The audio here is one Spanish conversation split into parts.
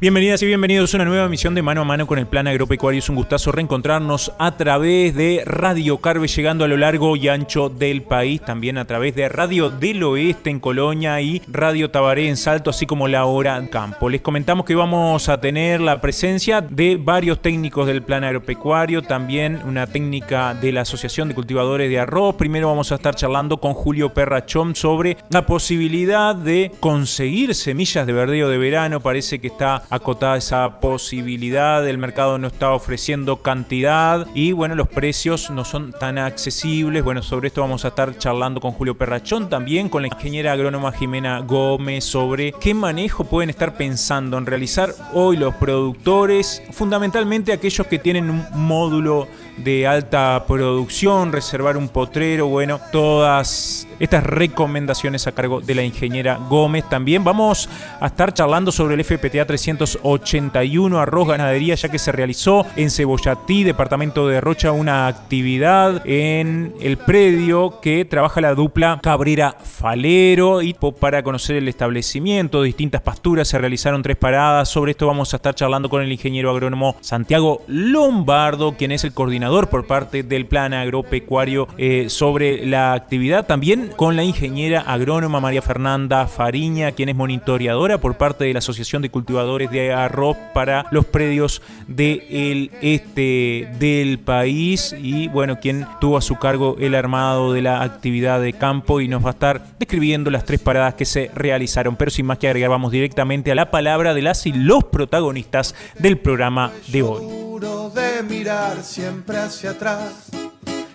Bienvenidas y bienvenidos a una nueva emisión de Mano a Mano con el Plan Agropecuario. Es un gustazo reencontrarnos a través de Radio Carve, llegando a lo largo y ancho del país, también a través de Radio del Oeste en Colonia y Radio Tabaré en Salto, así como La Hora Campo. Les comentamos que vamos a tener la presencia de varios técnicos del Plan Agropecuario, también una técnica de la Asociación de Cultivadores de Arroz. Primero vamos a estar charlando con Julio Perrachón sobre la posibilidad de conseguir semillas de verdeo de verano. Parece que está acotada esa posibilidad, el mercado no está ofreciendo cantidad y bueno, los precios no son tan accesibles. Bueno, sobre esto vamos a estar charlando con Julio Perrachón, también con la ingeniera agrónoma Jimena Gómez sobre qué manejo pueden estar pensando en realizar hoy los productores, fundamentalmente aquellos que tienen un módulo de alta producción, reservar un potrero, bueno, todas estas recomendaciones a cargo de la ingeniera Gómez. También vamos a estar charlando sobre el FPTA 381 Arroz Ganadería, ya que se realizó en Cebollatí, departamento de Rocha, una actividad en el predio que trabaja la dupla Cabrera Falero y para conocer el establecimiento, distintas pasturas, se realizaron tres paradas. Sobre esto vamos a estar charlando con el ingeniero agrónomo Santiago Lombardo, quien es el coordinador por parte del plan agropecuario eh, sobre la actividad. También con la ingeniera agrónoma María Fernanda Fariña, quien es monitoreadora por parte de la Asociación de Cultivadores de Arroz para los predios del este del país y bueno, quien tuvo a su cargo el armado de la actividad de campo y nos va a estar describiendo las tres paradas que se realizaron. Pero sin más que agregar, vamos directamente a la palabra de las y los protagonistas del programa de hoy.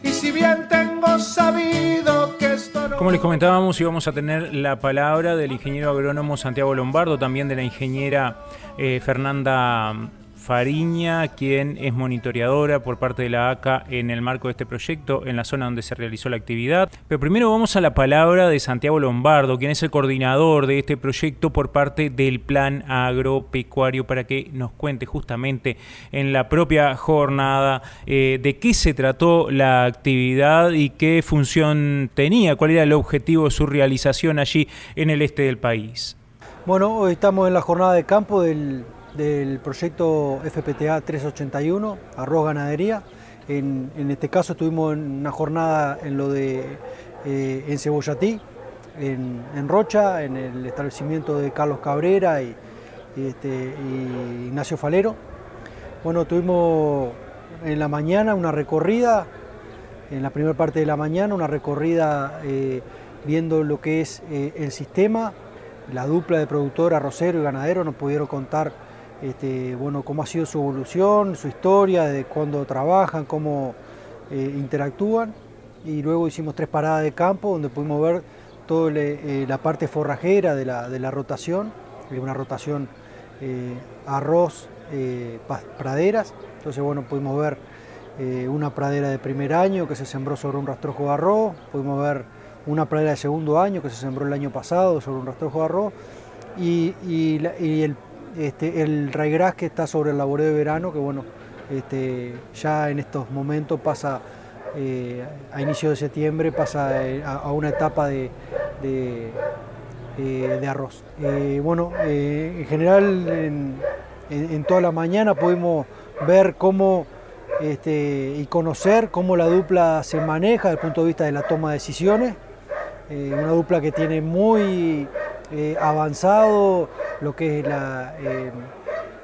Y si bien tengo sabido que esto no... Como les comentábamos, íbamos a tener la palabra del ingeniero agrónomo Santiago Lombardo, también de la ingeniera eh, Fernanda Fariña, quien es monitoreadora por parte de la ACA en el marco de este proyecto, en la zona donde se realizó la actividad. Pero primero vamos a la palabra de Santiago Lombardo, quien es el coordinador de este proyecto por parte del Plan Agropecuario, para que nos cuente justamente en la propia jornada eh, de qué se trató la actividad y qué función tenía, cuál era el objetivo de su realización allí en el este del país. Bueno, hoy estamos en la jornada de campo del del proyecto FPTA 381, arroz ganadería. En, este caso tuvimos una jornada en lo de eh, en Cebollatí, en, Rocha, en el establecimiento de Carlos Cabrera y, este, Ignacio Falero. Bueno, tuvimos en la mañana una recorrida, en la primera parte de la mañana, una recorrida eh, viendo lo que es eh, el sistema. La dupla de productor arrocero y ganadero nos pudieron contar este, bueno, cómo ha sido su evolución, su historia, de cuándo trabajan, cómo eh, interactúan. Y luego hicimos tres paradas de campo donde pudimos ver toda eh, la parte forrajera de la, de la rotación, una rotación eh, arroz, praderas. Entonces, bueno, pudimos ver una pradera de primer año que se sembró sobre un rastrojo de arroz, pudimos ver una pradera de segundo año que se sembró el año pasado sobre un rastrojo de arroz y, este, el raigras que está sobre el laboreo de verano, que bueno, este, ya en estos momentos pasa eh, a inicio de septiembre, pasa eh, a, una etapa de, eh, arroz. bueno, en general en, toda la mañana pudimos ver cómo este, y conocer cómo la dupla se maneja desde el punto de vista de la toma de decisiones. una dupla que tiene muy avanzado lo que es la, eh,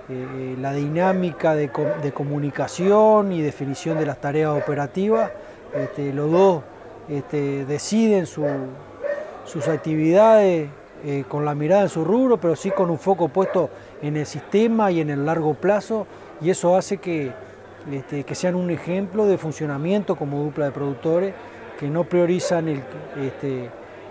eh, la dinámica de, comunicación y definición de las tareas operativas. Este, los dos este, deciden sus actividades eh, con la mirada en su rubro, pero sí con un foco puesto en el sistema y en el largo plazo, y eso hace que, este, que sean un ejemplo de funcionamiento como dupla de productores, que no priorizan el,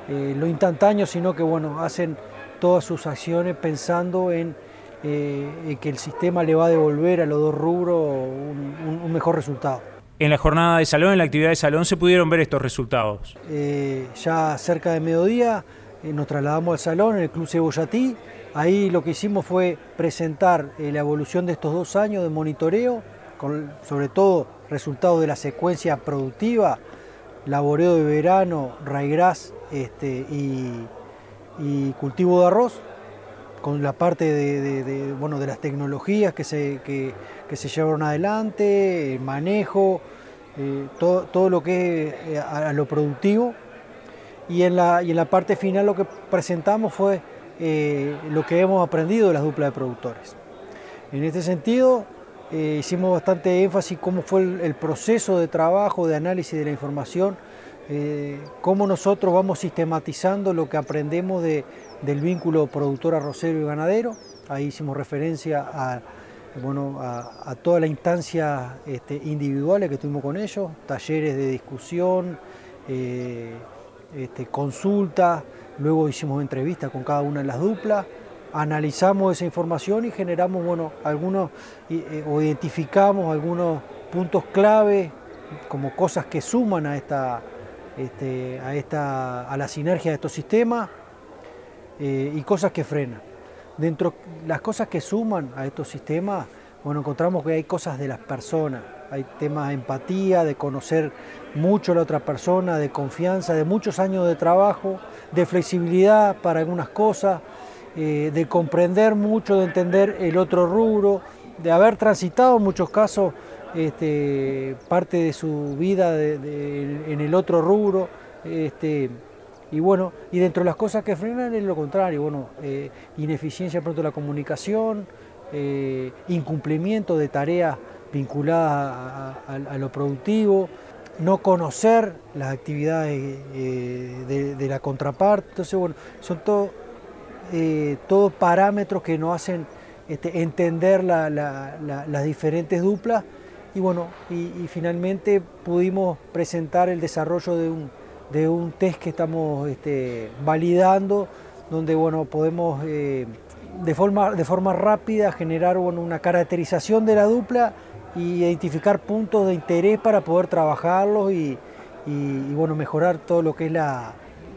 lo instantáneo, sino que bueno, hacen todas sus acciones pensando en que el sistema le va a devolver a los dos rubros un mejor resultado. En la jornada de salón, en la actividad de salón, se pudieron ver estos resultados. Eh, ya cerca de mediodía eh, nos trasladamos al salón en el Club Cebollatí. Ahí lo que hicimos fue presentar eh, la evolución de estos dos años de monitoreo, con, sobre todo resultados de la secuencia productiva, laboreo de verano, raigras este, y, cultivo de arroz, con la parte de, bueno, de las tecnologías que se, que, se llevaron adelante, el manejo, eh, todo, todo, lo que es eh, a, lo productivo. Y en, la, y en la parte final lo que presentamos fue eh, lo que hemos aprendido de las duplas de productores. En este sentido, hicimos bastante énfasis cómo fue el, proceso de trabajo, de análisis de la información, cómo nosotros vamos sistematizando lo que aprendemos de, del vínculo productor arrocero y ganadero. Ahí hicimos referencia a bueno, a, instancia este, individuales que tuvimos con ellos, talleres de discusión, eh, este, consultas, luego hicimos entrevistas con cada una de las duplas, analizamos esa información y generamos, bueno, algunos, eh, o identificamos algunos puntos clave como cosas que suman a esta, este, a, esta, a la sinergia de estos sistemas eh, y cosas que frenan. Dentro las cosas que suman a estos sistemas, bueno, encontramos que hay cosas de las personas, hay temas de empatía, de conocer mucho a la otra persona, de confianza, de muchos años de trabajo, de flexibilidad para algunas cosas, eh, de comprender mucho, de entender el otro rubro, de haber transitado en muchos casos este, parte de su vida en el otro rubro. Este, y bueno, y dentro de las cosas que frenan es lo contrario, bueno, eh, ineficiencia pronto de la comunicación, eh, incumplimiento de tareas vinculadas a, lo productivo, no conocer las actividades eh, de, la contraparte. Entonces, bueno, son todos parámetros que nos hacen este, entender las diferentes duplas y bueno, y finalmente pudimos presentar el desarrollo de un de un test que estamos este, validando, donde bueno, podemos eh, de, forma, de forma rápida generar bueno, una caracterización de la dupla y identificar puntos de interés para poder trabajarlos y, bueno, mejorar todo lo que es la,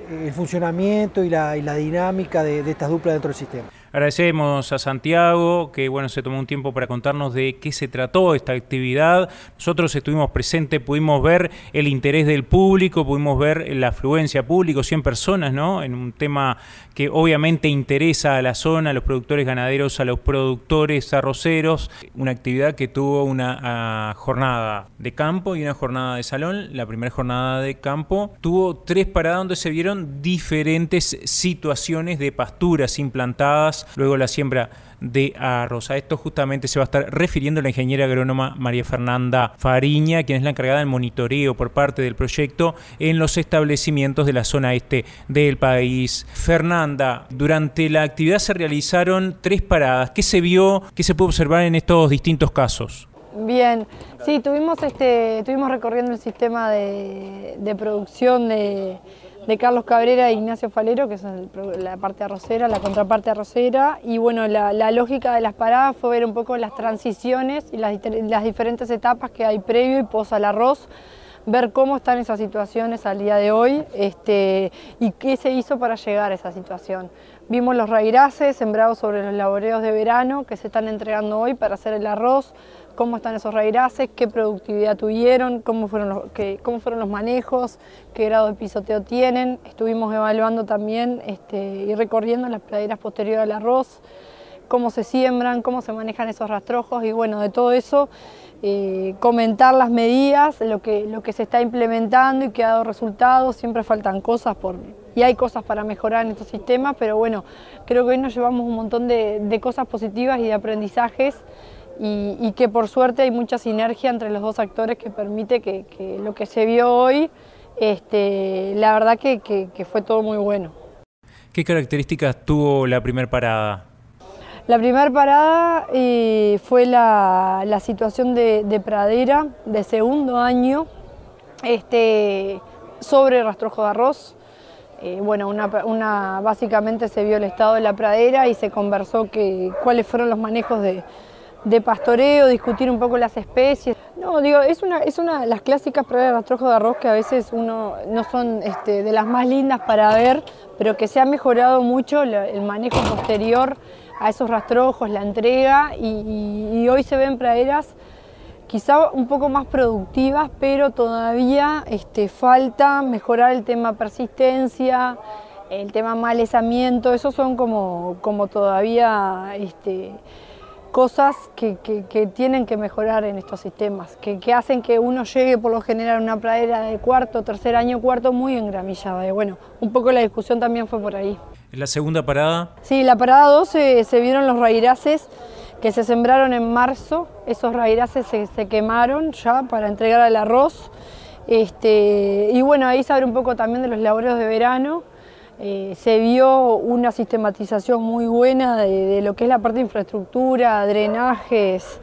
el funcionamiento y la, dinámica de, de estas duplas dentro del sistema. Agradecemos a Santiago que bueno se tomó un tiempo para contarnos de qué se trató esta actividad. Nosotros estuvimos presentes, pudimos ver el interés del público, pudimos ver la afluencia público, 100 personas, ¿no? En un tema que obviamente interesa a la zona, a los productores ganaderos, a los productores arroceros. Una actividad que tuvo una jornada de campo y una jornada de salón. La primera jornada de campo tuvo tres paradas donde se vieron diferentes situaciones de pasturas implantadas luego la siembra de arroz. A esto justamente se va a estar refiriendo la ingeniera agrónoma María Fernanda Fariña, quien es la encargada del monitoreo por parte del proyecto en los establecimientos de la zona este del país. Fernanda, durante la actividad se realizaron tres paradas. ¿Qué se vio, qué se puede observar en estos distintos casos? Bien, sí, tuvimos, este, tuvimos recorriendo el sistema de producción de de Carlos Cabrera e Ignacio Falero, que es la parte arrocera, la contraparte arrocera, y bueno, la, lógica de las paradas fue ver un poco las transiciones y las, diferentes etapas que hay previo y pos al arroz, ver cómo están esas situaciones al día de hoy este, y qué se hizo para llegar a esa situación. Vimos los rairaces sembrados sobre los laboreos de verano que se están entregando hoy para hacer el arroz, cómo están esos raíces, qué productividad tuvieron, cómo fueron, los, cómo fueron los manejos, qué grado de pisoteo tienen. Estuvimos evaluando también este, y recorriendo las praderas posteriores al arroz, cómo se siembran, cómo se manejan esos rastrojos y bueno, de todo eso eh, comentar las medidas, lo que, lo que se está implementando y que ha dado resultados, siempre faltan cosas por, y hay cosas para mejorar en estos sistemas, pero bueno, creo que hoy nos llevamos un montón de, de cosas positivas y de aprendizajes y, que por suerte hay mucha sinergia entre los dos actores que permite que, lo que se vio hoy, este, la verdad que, fue todo muy bueno. ¿Qué características tuvo la primera parada? La primera parada eh, fue la, situación de, pradera de segundo año este, sobre rastrojo de arroz. Eh, bueno, una, básicamente se vio el estado de la pradera y se conversó que, cuáles fueron los manejos de, pastoreo, discutir un poco las especies. No, digo, es una, es una de las clásicas praderas de rastrojos de arroz que a veces uno no son este, de las más lindas para ver, pero que se ha mejorado mucho el manejo posterior a esos rastrojos, la entrega, y, hoy se ven praderas quizá un poco más productivas, pero todavía este, falta mejorar el tema persistencia, el tema malezamiento, esos son como, como todavía este, cosas que, tienen que mejorar en estos sistemas, que, hacen que uno llegue por lo general a una pradera de cuarto, tercer año, cuarto muy engramillada. Y bueno, un poco la discusión también fue por ahí. ¿En la segunda parada? Sí, la parada 12 se vieron los rairaces que se sembraron en marzo, esos raíces se, quemaron ya para entregar al arroz. Este, y bueno, ahí se abre un poco también de los labores de verano. Eh, se vio una sistematización muy buena de, lo que es la parte de infraestructura, drenajes,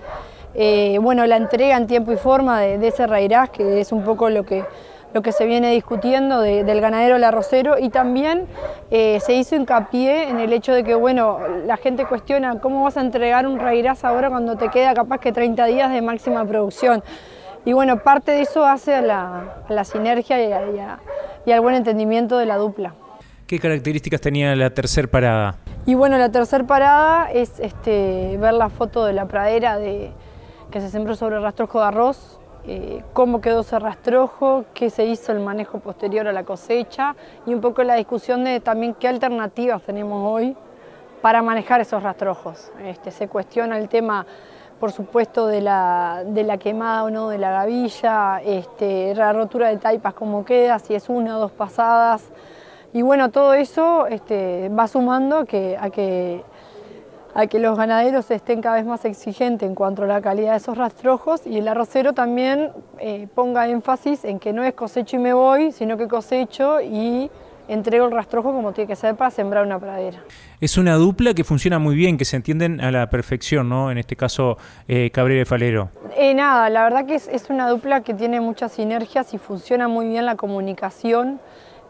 eh, bueno, la entrega en tiempo y forma de, ese raíraz, que es un poco lo que lo que se viene discutiendo del ganadero al arrocero y también eh, se hizo hincapié en el hecho de que, bueno, la gente cuestiona cómo vas a entregar un rairaz ahora cuando te queda capaz que 30 días de máxima producción. Y bueno, parte de eso hace a la, sinergia y, al buen entendimiento de la dupla. ¿Qué características tenía la tercer parada? Y bueno, la tercer parada es este, ver la foto de la pradera de, que se sembró sobre el rastrojo de arroz, eh, cómo quedó ese rastrojo, qué se hizo el manejo posterior a la cosecha y un poco la discusión de también qué alternativas tenemos hoy para manejar esos rastrojos. Este, se cuestiona el tema, por supuesto, de la, quemada o no de la gavilla, este, la rotura de taipas, cómo queda, si es una o dos pasadas. Y bueno, todo eso este, va sumando a que a que los ganaderos estén cada vez más exigentes en cuanto a la calidad de esos rastrojos y el arrocero también eh, ponga énfasis en que no es cosecho y me voy, sino que cosecho y entrego el rastrojo como tiene que ser para sembrar una pradera. Es una dupla que funciona muy bien, que se entienden a la perfección, ¿no? En este caso, eh, Cabrera y Falero. Eh, nada, la verdad que es, una dupla que tiene muchas sinergias y funciona muy bien la comunicación,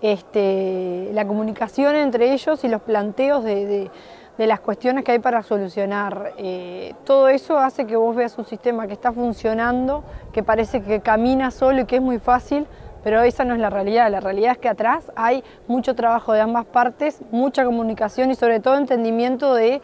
este, la comunicación entre ellos y los planteos de las cuestiones que hay para solucionar. Eh, todo eso hace que vos veas un sistema que está funcionando, que parece que camina solo y que es muy fácil, pero esa no es la realidad. La realidad es que atrás hay mucho trabajo de ambas partes, mucha comunicación y sobre todo entendimiento de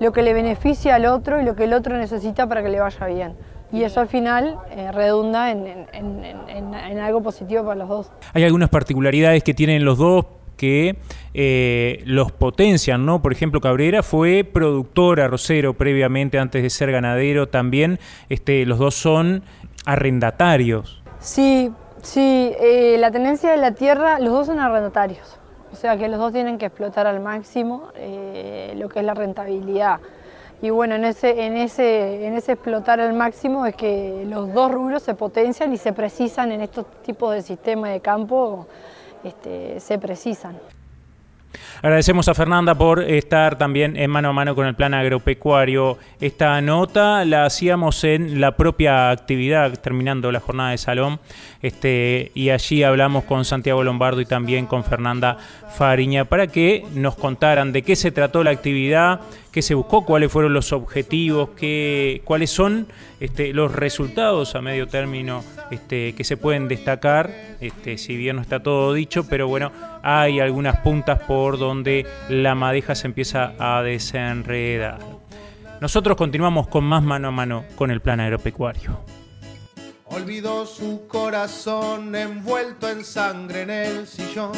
lo que le beneficia al otro y lo que el otro necesita para que le vaya bien. Y eso al final eh, redunda en, en algo positivo para los dos. Hay algunas particularidades que tienen los dos que eh, los potencian, ¿no? Por ejemplo, Cabrera fue productor arrocero previamente, antes de ser ganadero también. Este, los dos son arrendatarios. Sí, sí, eh, la tenencia de la tierra, los dos son arrendatarios. O sea que los dos tienen que explotar al máximo lo que es la rentabilidad. Y bueno, en ese, en, ese, en ese explotar al máximo es que los dos rubros se potencian y se precisan en estos tipos de sistemas de campo este, se precisan. Agradecemos a Fernanda por estar también en mano a mano con el plan agropecuario. Esta nota la hacíamos en la propia actividad, terminando la jornada de salón, este, y allí hablamos con Santiago Lombardo y también con Fernanda Fariña para que nos contaran de qué se trató la actividad, qué se buscó, cuáles fueron los objetivos, qué, cuáles son este, los resultados a medio término este, que se pueden destacar, este, si bien no está todo dicho, pero bueno, hay algunas puntas por donde la madeja se empieza a desenredar. Nosotros continuamos con más mano a mano con el plan agropecuario. Olvidó su corazón envuelto en sangre en el sillón.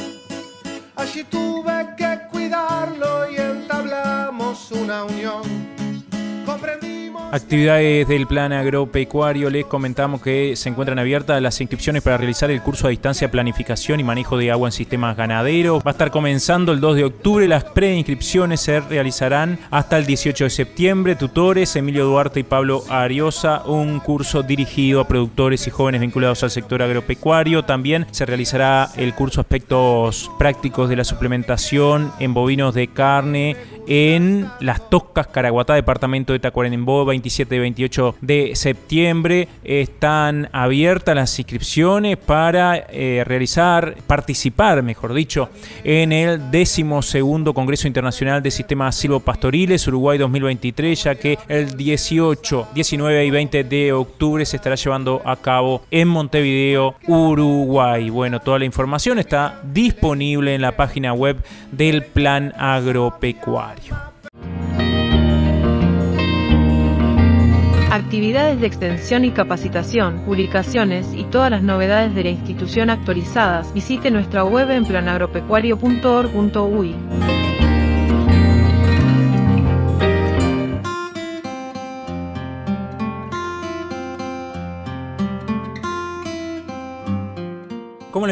Allí tuve que cuidarlo y entablamos una unión. Actividades del plan agropecuario, les comentamos que se encuentran abiertas las inscripciones para realizar el curso a distancia Planificación y Manejo de Agua en Sistemas Ganaderos. Va a estar comenzando el 2 de octubre, las preinscripciones se realizarán hasta el 18 de septiembre. Tutores Emilio Duarte y Pablo Ariosa, un curso dirigido a productores y jóvenes vinculados al sector agropecuario. También se realizará el curso Aspectos Prácticos de la Suplementación en bovinos de carne en Las Toscas, Caraguatá, departamento de Tacuarembó, 27 y 28 de septiembre. Están abiertas las inscripciones para eh, realizar, participar, mejor dicho, en el 12 Congreso Internacional de Sistemas Silvopastoriles Uruguay 2023, ya que el 18, 19 y 20 de octubre se estará llevando a cabo en Montevideo, Uruguay. Bueno, toda la información está disponible en la página web del Plan Agropecuario. Actividades de extensión y capacitación, publicaciones y todas las novedades de la institución actualizadas, visite nuestra web en planagropecuario.org.uy.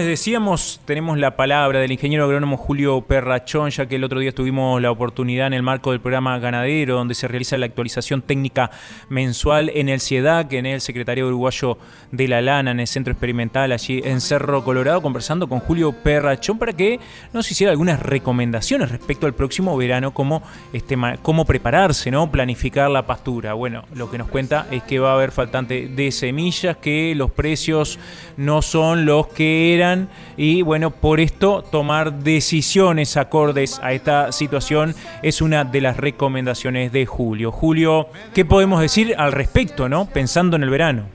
les decíamos, tenemos la palabra del ingeniero agrónomo Julio Perrachón, ya que el otro día tuvimos la oportunidad en el marco del programa Ganadero, donde se realiza la actualización técnica mensual en el CIEDAC, en el Secretario Uruguayo de la Lana, en el Centro Experimental, allí en Cerro Colorado, conversando con Julio Perrachón para que nos hiciera algunas recomendaciones respecto al próximo verano, cómo, este, cómo prepararse, ¿no? planificar la pastura. Bueno, lo que nos cuenta es que va a haber faltante de semillas, que los precios no son los que y bueno, por esto tomar decisiones acordes a esta situación es una de las recomendaciones de Julio. Julio, ¿qué podemos decir al respecto, no? Pensando en el verano.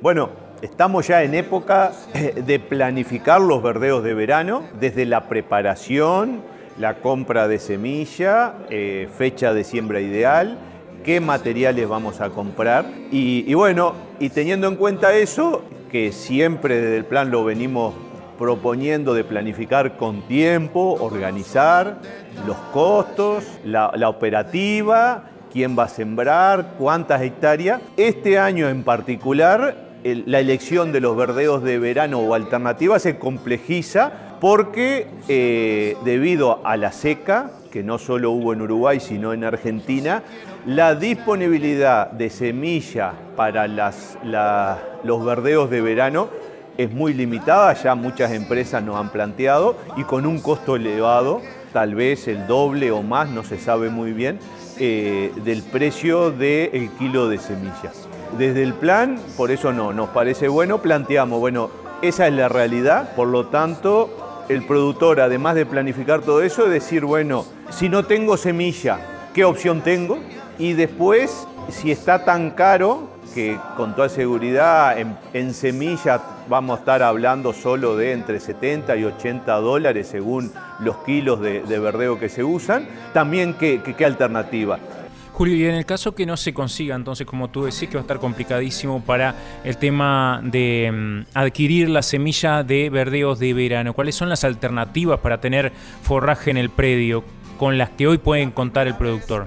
Bueno, Estamos ya en época eh, de planificar los verdeos de verano, desde la preparación, la compra de semilla, eh, fecha de siembra ideal, qué materiales vamos a comprar. y, bueno, y teniendo en cuenta eso, que siempre desde el plan lo venimos proponiendo de planificar con tiempo, organizar los costos, la, operativa, quién va a sembrar, cuántas hectáreas. Este año en particular, la elección de los verdeos de verano o alternativa se complejiza porque eh, debido a la seca, que no solo hubo en Uruguay, sino en Argentina, la disponibilidad de semilla para los verdeos de verano es muy limitada, ya muchas empresas nos han planteado, y con un costo elevado, tal vez el doble o más, no se sabe muy bien, eh, del precio del kilo de semillas. Desde el plan, por eso no, nos parece bueno, planteamos, bueno, esa es la realidad, por lo tanto, el productor, además de planificar todo eso, es decir, bueno, si no tengo semilla, ¿qué opción tengo? Y después, si está tan caro, que con toda seguridad en, en semilla vamos a estar hablando solo de entre 70 y 80 dólares según los kilos de, verdeo que se usan. También, ¿qué, qué, alternativa? Julio, y en el caso que no se consiga, entonces, como tú decís, que va a estar complicadísimo para el tema de mm, adquirir la semilla de verdeos de verano, ¿cuáles son las alternativas para tener forraje en el predio con las que hoy pueden contar el productor?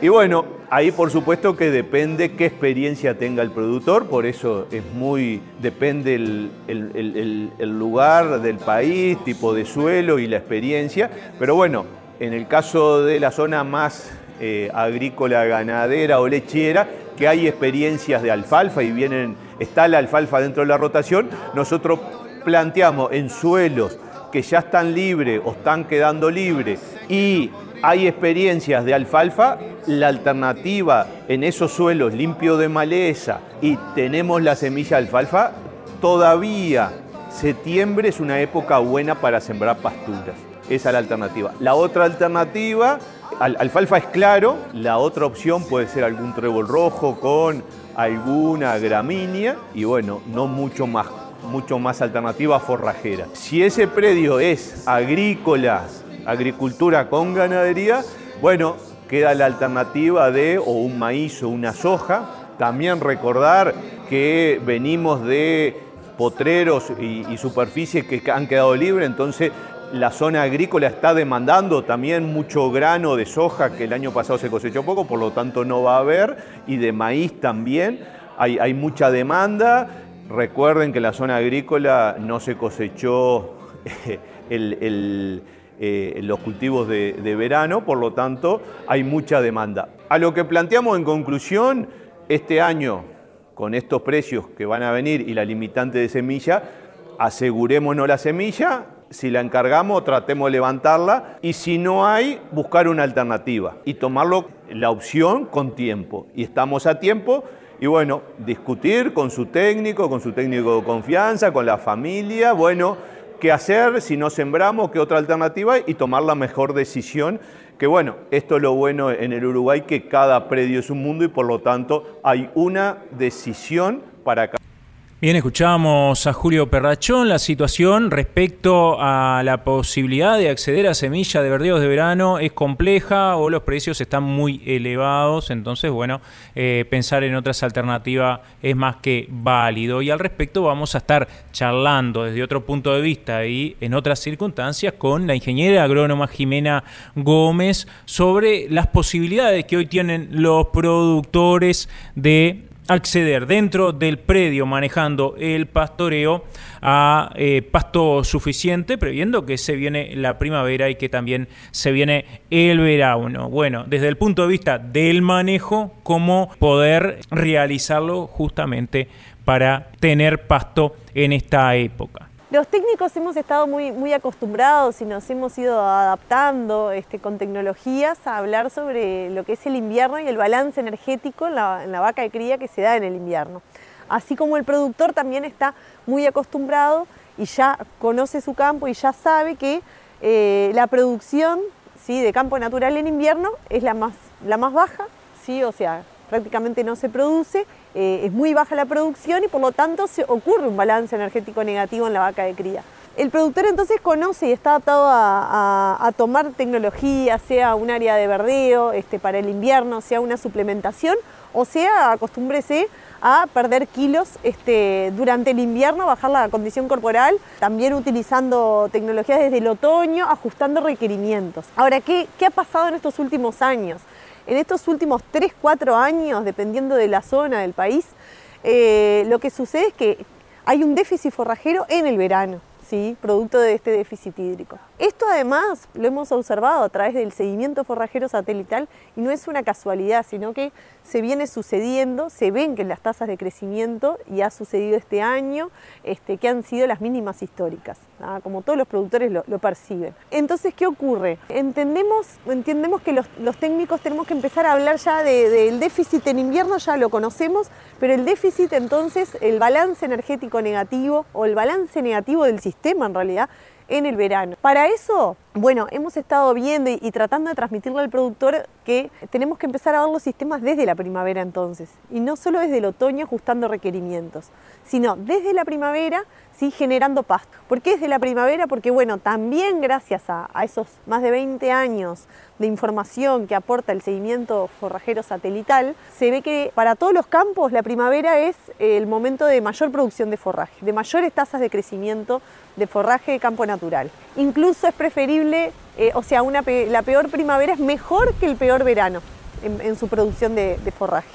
Y bueno, ahí por supuesto que depende qué experiencia tenga el productor, por eso es muy, depende el, lugar del país, tipo de suelo y la experiencia, pero bueno, en el caso de la zona más eh, agrícola, ganadera o lechera, que hay experiencias de alfalfa y vienen, está la alfalfa dentro de la rotación, nosotros planteamos en suelos que ya están libres o están quedando libres y hay experiencias de alfalfa, la alternativa en esos suelos limpios de maleza y tenemos la semilla de alfalfa, todavía septiembre es una época buena para sembrar pasturas. Esa es la alternativa. La otra alternativa, alfalfa es claro, la otra opción puede ser algún trébol rojo con alguna gramínea y bueno, no mucho más mucho más alternativa forrajera. Si ese predio es agrícola, agricultura con ganadería, bueno, queda la alternativa de o un maíz o una soja. También recordar que venimos de potreros y, superficies que han quedado libres, entonces la zona agrícola está demandando también mucho grano de soja que el año pasado se cosechó poco, por lo tanto no va a haber, y de maíz también. Hay, mucha demanda. Recuerden que la zona agrícola no se cosechó el eh, los cultivos de, verano, por lo tanto hay mucha demanda. A lo que planteamos en conclusión, este año, con estos precios que van a venir y la limitante de semilla, asegurémonos la semilla si la encargamos, tratemos de levantarla y si no hay, buscar una alternativa y tomarlo la opción con tiempo. Y estamos a tiempo y bueno, discutir con su técnico, con su técnico de confianza, con la familia, bueno, qué hacer si no sembramos, qué otra alternativa y tomar la mejor decisión. Que bueno, esto es lo bueno en el Uruguay, que cada predio es un mundo y por lo tanto hay una decisión para cada Bien, escuchamos a Julio Perrachón la situación respecto a la posibilidad de acceder a semilla de verdeos de verano es compleja o los precios están muy elevados, entonces bueno, eh, pensar en otras alternativas es más que válido. Y al respecto vamos a estar charlando desde otro punto de vista y en otras circunstancias con la ingeniera agrónoma Jimena Gómez sobre las posibilidades que hoy tienen los productores de acceder dentro del predio manejando el pastoreo a eh, pasto suficiente, previendo que se viene la primavera y que también se viene el verano. Bueno, desde el punto de vista del manejo, cómo poder realizarlo justamente para tener pasto en esta época. Los técnicos hemos estado muy, muy acostumbrados y nos hemos ido adaptando este, con tecnologías a hablar sobre lo que es el invierno y el balance energético en la, vaca de cría que se da en el invierno. Así como el productor también está muy acostumbrado y ya conoce su campo y ya sabe que eh, la producción ¿sí? de campo natural en invierno es la más, la más baja, ¿sí? o sea, prácticamente no se produce, eh, es muy baja la producción y por lo tanto se ocurre un balance energético negativo en la vaca de cría. El productor entonces conoce y está adaptado a, tomar tecnología, sea un área de verdeo este, para el invierno, sea una suplementación, o sea, acostúmbrese a perder kilos este, durante el invierno, bajar la condición corporal, también utilizando tecnologías desde el otoño, ajustando requerimientos. Ahora, ¿qué, qué ha pasado en estos últimos años? En estos últimos 3, 4 años, dependiendo de la zona del país, eh, lo que sucede es que hay un déficit forrajero en el verano, ¿sí? producto de este déficit hídrico. Esto además lo hemos observado a través del seguimiento forrajero satelital y no es una casualidad, sino que se viene sucediendo, se ven que las tasas de crecimiento, y ha sucedido este año, este, que han sido las mínimas históricas, como todos los productores lo, perciben. Entonces, ¿qué ocurre? Entendemos, entendemos que los, técnicos tenemos que empezar a hablar ya del déficit en invierno, ya lo conocemos, pero el déficit entonces, el balance energético negativo o el balance negativo del sistema en realidad, en el verano. Para eso, bueno, hemos estado viendo y, tratando de transmitirle al productor que tenemos que empezar a ver los sistemas desde la primavera entonces, y no solo desde el otoño ajustando requerimientos, sino desde la primavera ¿sí? generando pasto. ¿Por qué desde la primavera? Porque bueno, también gracias a, a esos más de 20 años de información que aporta el seguimiento forrajero satelital, se ve que para todos los campos la primavera es el momento de mayor producción de forraje, de mayores tasas de crecimiento de forraje de campo natural. Incluso es preferible, eh, o sea, una, la peor primavera es mejor que el peor verano en, su producción de, forraje.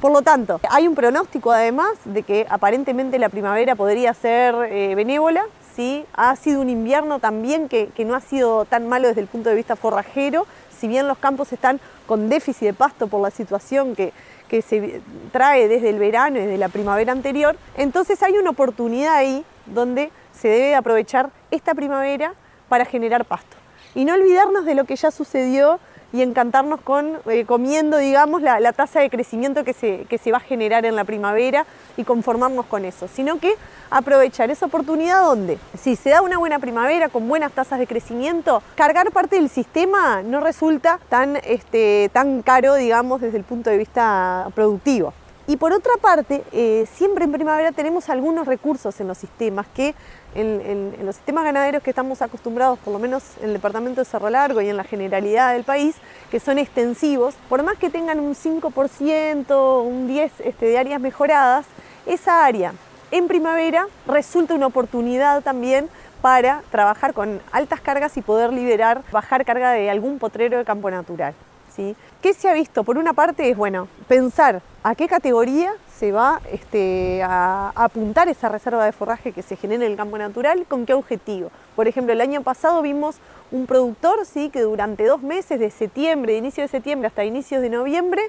Por lo tanto, hay un pronóstico además de que aparentemente la primavera podría ser eh, benévola, ¿sí? ha sido un invierno también que, que, no ha sido tan malo desde el punto de vista forrajero, si bien los campos están con déficit de pasto por la situación que, que se trae desde el verano y desde la primavera anterior, entonces hay una oportunidad ahí donde se debe aprovechar esta primavera para generar pasto. Y no olvidarnos de lo que ya sucedió y encantarnos con eh, comiendo, digamos, la, tasa de crecimiento que se, que se va a generar en la primavera y conformarnos con eso, sino que aprovechar esa oportunidad donde, si se da una buena primavera con buenas tasas de crecimiento, cargar parte del sistema no resulta tan, este, tan caro, digamos, desde el punto de vista productivo. Y por otra parte, eh, siempre en primavera tenemos algunos recursos en los sistemas que en, los sistemas ganaderos que estamos acostumbrados, por lo menos en el departamento de Cerro Largo y en la generalidad del país, que son extensivos, por más que tengan un 5%, un 10% este, de áreas mejoradas, esa área en primavera resulta una oportunidad también para trabajar con altas cargas y poder liberar, bajar carga de algún potrero de campo natural. ¿sí? ¿Qué se ha visto? Por una parte es, bueno, pensar a qué categoría se va este, a, apuntar esa reserva de forraje que se genera en el campo natural, con qué objetivo. Por ejemplo, el año pasado vimos un productor ¿sí? que durante dos meses, de septiembre, de inicio de septiembre hasta inicios de noviembre,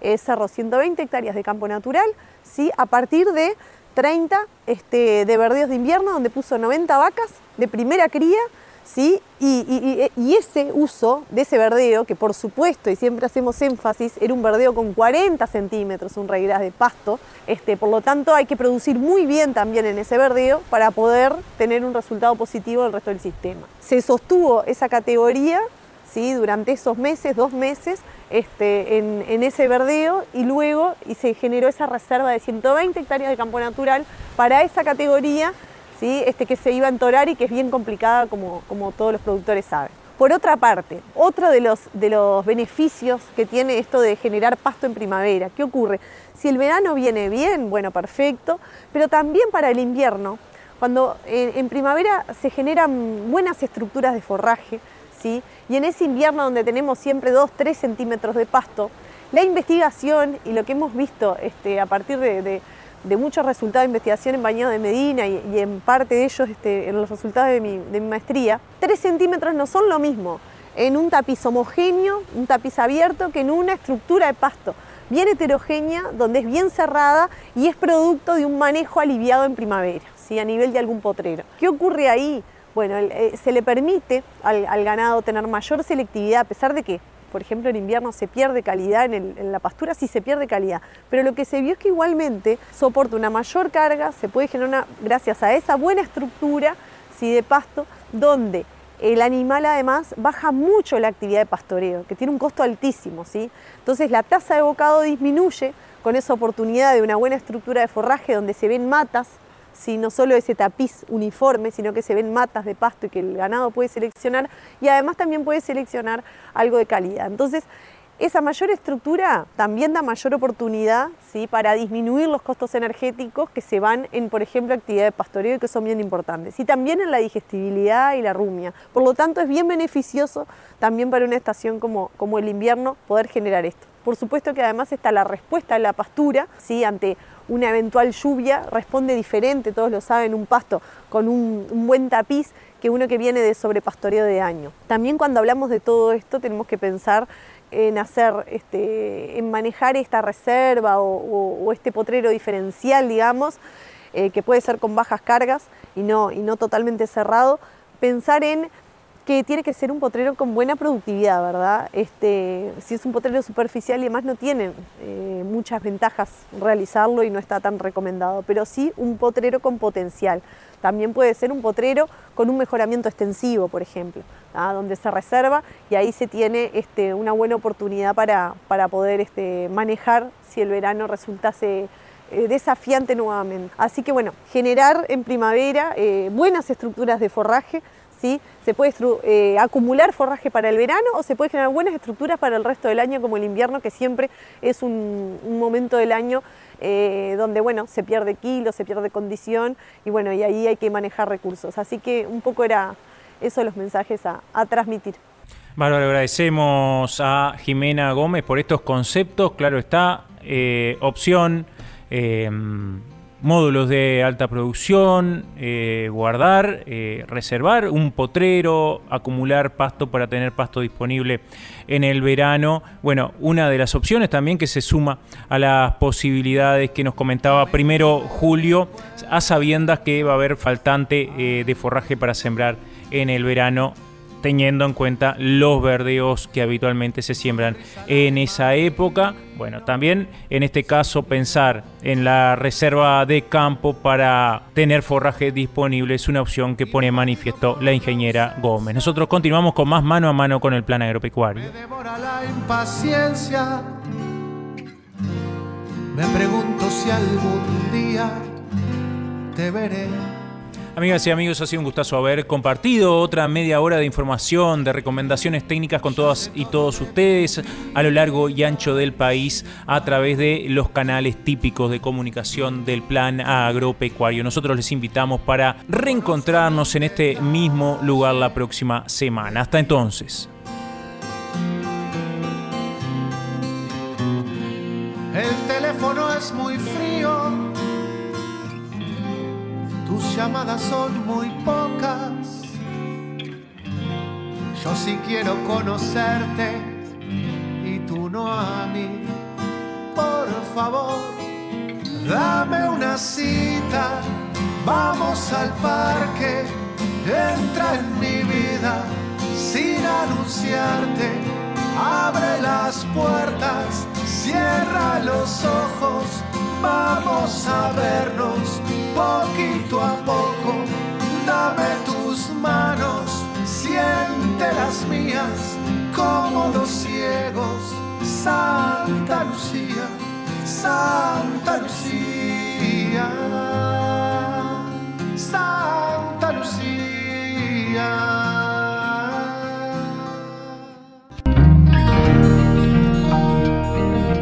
eh, cerró 120 hectáreas de campo natural, ¿sí? a partir de 30 este, de verdeos de invierno donde puso 90 vacas de primera cría ¿sí? Y, ese uso de ese verdeo, que por supuesto, y siempre hacemos énfasis, era un verdeo con 40 centímetros, un regras de pasto, este, por lo tanto hay que producir muy bien también en ese verdeo para poder tener un resultado positivo del resto del sistema. Se sostuvo esa categoría ¿sí? durante esos meses, dos meses, este, en, en, ese verdeo y luego y se generó esa reserva de 120 hectáreas de campo natural para esa categoría este, que se iba a entorar y que es bien complicada como, todos los productores saben. Por otra parte, otro de los, beneficios que tiene esto de generar pasto en primavera, ¿qué ocurre? Si el verano viene bien, bueno, perfecto, pero también para el invierno, cuando en, primavera se generan buenas estructuras de forraje, ¿sí? y en ese invierno donde tenemos siempre 2-3 centímetros de pasto, la investigación y lo que hemos visto este, a partir de muchos resultados de investigación en Bañado de Medina y, en parte de ellos este, en los resultados de mi, maestría, 3 centímetros no son lo mismo en un tapiz homogéneo, un tapiz abierto, que en una estructura de pasto bien heterogénea, donde es bien cerrada y es producto de un manejo aliviado en primavera, ¿sí? a nivel de algún potrero. ¿Qué ocurre ahí? Bueno, eh, se le permite al ganado tener mayor selectividad, a pesar de que por ejemplo, en invierno se pierde calidad, en, la pastura sí se pierde calidad, pero lo que se vio es que igualmente soporta una mayor carga, se puede generar gracias a esa buena estructura ¿sí? de pasto, donde el animal además baja mucho la actividad de pastoreo, que tiene un costo altísimo, ¿sí? Entonces la tasa de bocado disminuye con esa oportunidad de una buena estructura de forraje donde se ven matas, no solo ese tapiz uniforme, sino que se ven matas de pasto y que el ganado puede seleccionar y además también puede seleccionar algo de calidad. Entonces, esa mayor estructura también da mayor oportunidad ¿sí? para disminuir los costos energéticos que se van en, por ejemplo, actividades de pastoreo y que son bien importantes. Y también en la digestibilidad y la rumia. Por lo tanto, es bien beneficioso también para una estación como, como el invierno poder generar esto. Por supuesto que además está la respuesta de la pastura, ¿sí? ante una eventual lluvia responde diferente, todos lo saben, un pasto con un, buen tapiz que uno que viene de sobrepastoreo de año. También cuando hablamos de todo esto tenemos que pensar en hacer, este, en manejar esta reserva o, este potrero diferencial, digamos, eh, que puede ser con bajas cargas y no, y no totalmente cerrado, pensar en que tiene que ser un potrero con buena productividad, ¿verdad? Este, si es un potrero superficial y demás no tiene eh, muchas ventajas realizarlo y no está tan recomendado, pero sí un potrero con potencial. También puede ser un potrero con un mejoramiento extensivo, por ejemplo, donde se reserva y ahí se tiene este, una buena oportunidad para, para poder este, manejar si el verano resultase eh, desafiante nuevamente. Así que bueno, generar en primavera eh, buenas estructuras de forraje, se puede eh, acumular forraje para el verano o se puede generar buenas estructuras para el resto del año como el invierno, que siempre es un, momento del año eh, donde bueno, se pierde kilo, se pierde condición y bueno, y ahí hay que manejar recursos. Así que un poco era eso los mensajes a, transmitir. Bueno, agradecemos a Jimena Gómez por estos conceptos, claro está, eh, opción módulos de alta producción, eh, guardar, eh, reservar un potrero, acumular pasto para tener pasto disponible en el verano. Bueno, una de las opciones también que se suma a las posibilidades que nos comentaba primero Julio, a sabiendas que va a haber faltante eh, de forraje para sembrar en el verano teniendo en cuenta los verdeos que habitualmente se siembran en esa época. Bueno, también en este caso pensar en la reserva de campo para tener forraje disponible es una opción que pone manifiesto la ingeniera Gómez. Nosotros continuamos con más mano a mano con el plan agropecuario. Me pregunto si algún día te veré Amigas y amigos, ha sido un gustazo haber compartido otra media hora de información, de recomendaciones técnicas con todas y todos ustedes a lo largo y ancho del país a través de los canales típicos de comunicación del plan agropecuario. Nosotros les invitamos para reencontrarnos en este mismo lugar la próxima semana. Hasta entonces. El teléfono es muy frío tus llamadas son muy pocas. Yo sí quiero conocerte y tú no a mí. Por favor, dame una cita, vamos al parque, entra en mi vida sin anunciarte, abre las puertas, cierra los ojos, vamos a vernos poquito a poco, dame tus manos, siente las mías como los ciegos, Santa Lucía, Santa Lucía, Santa Lucía.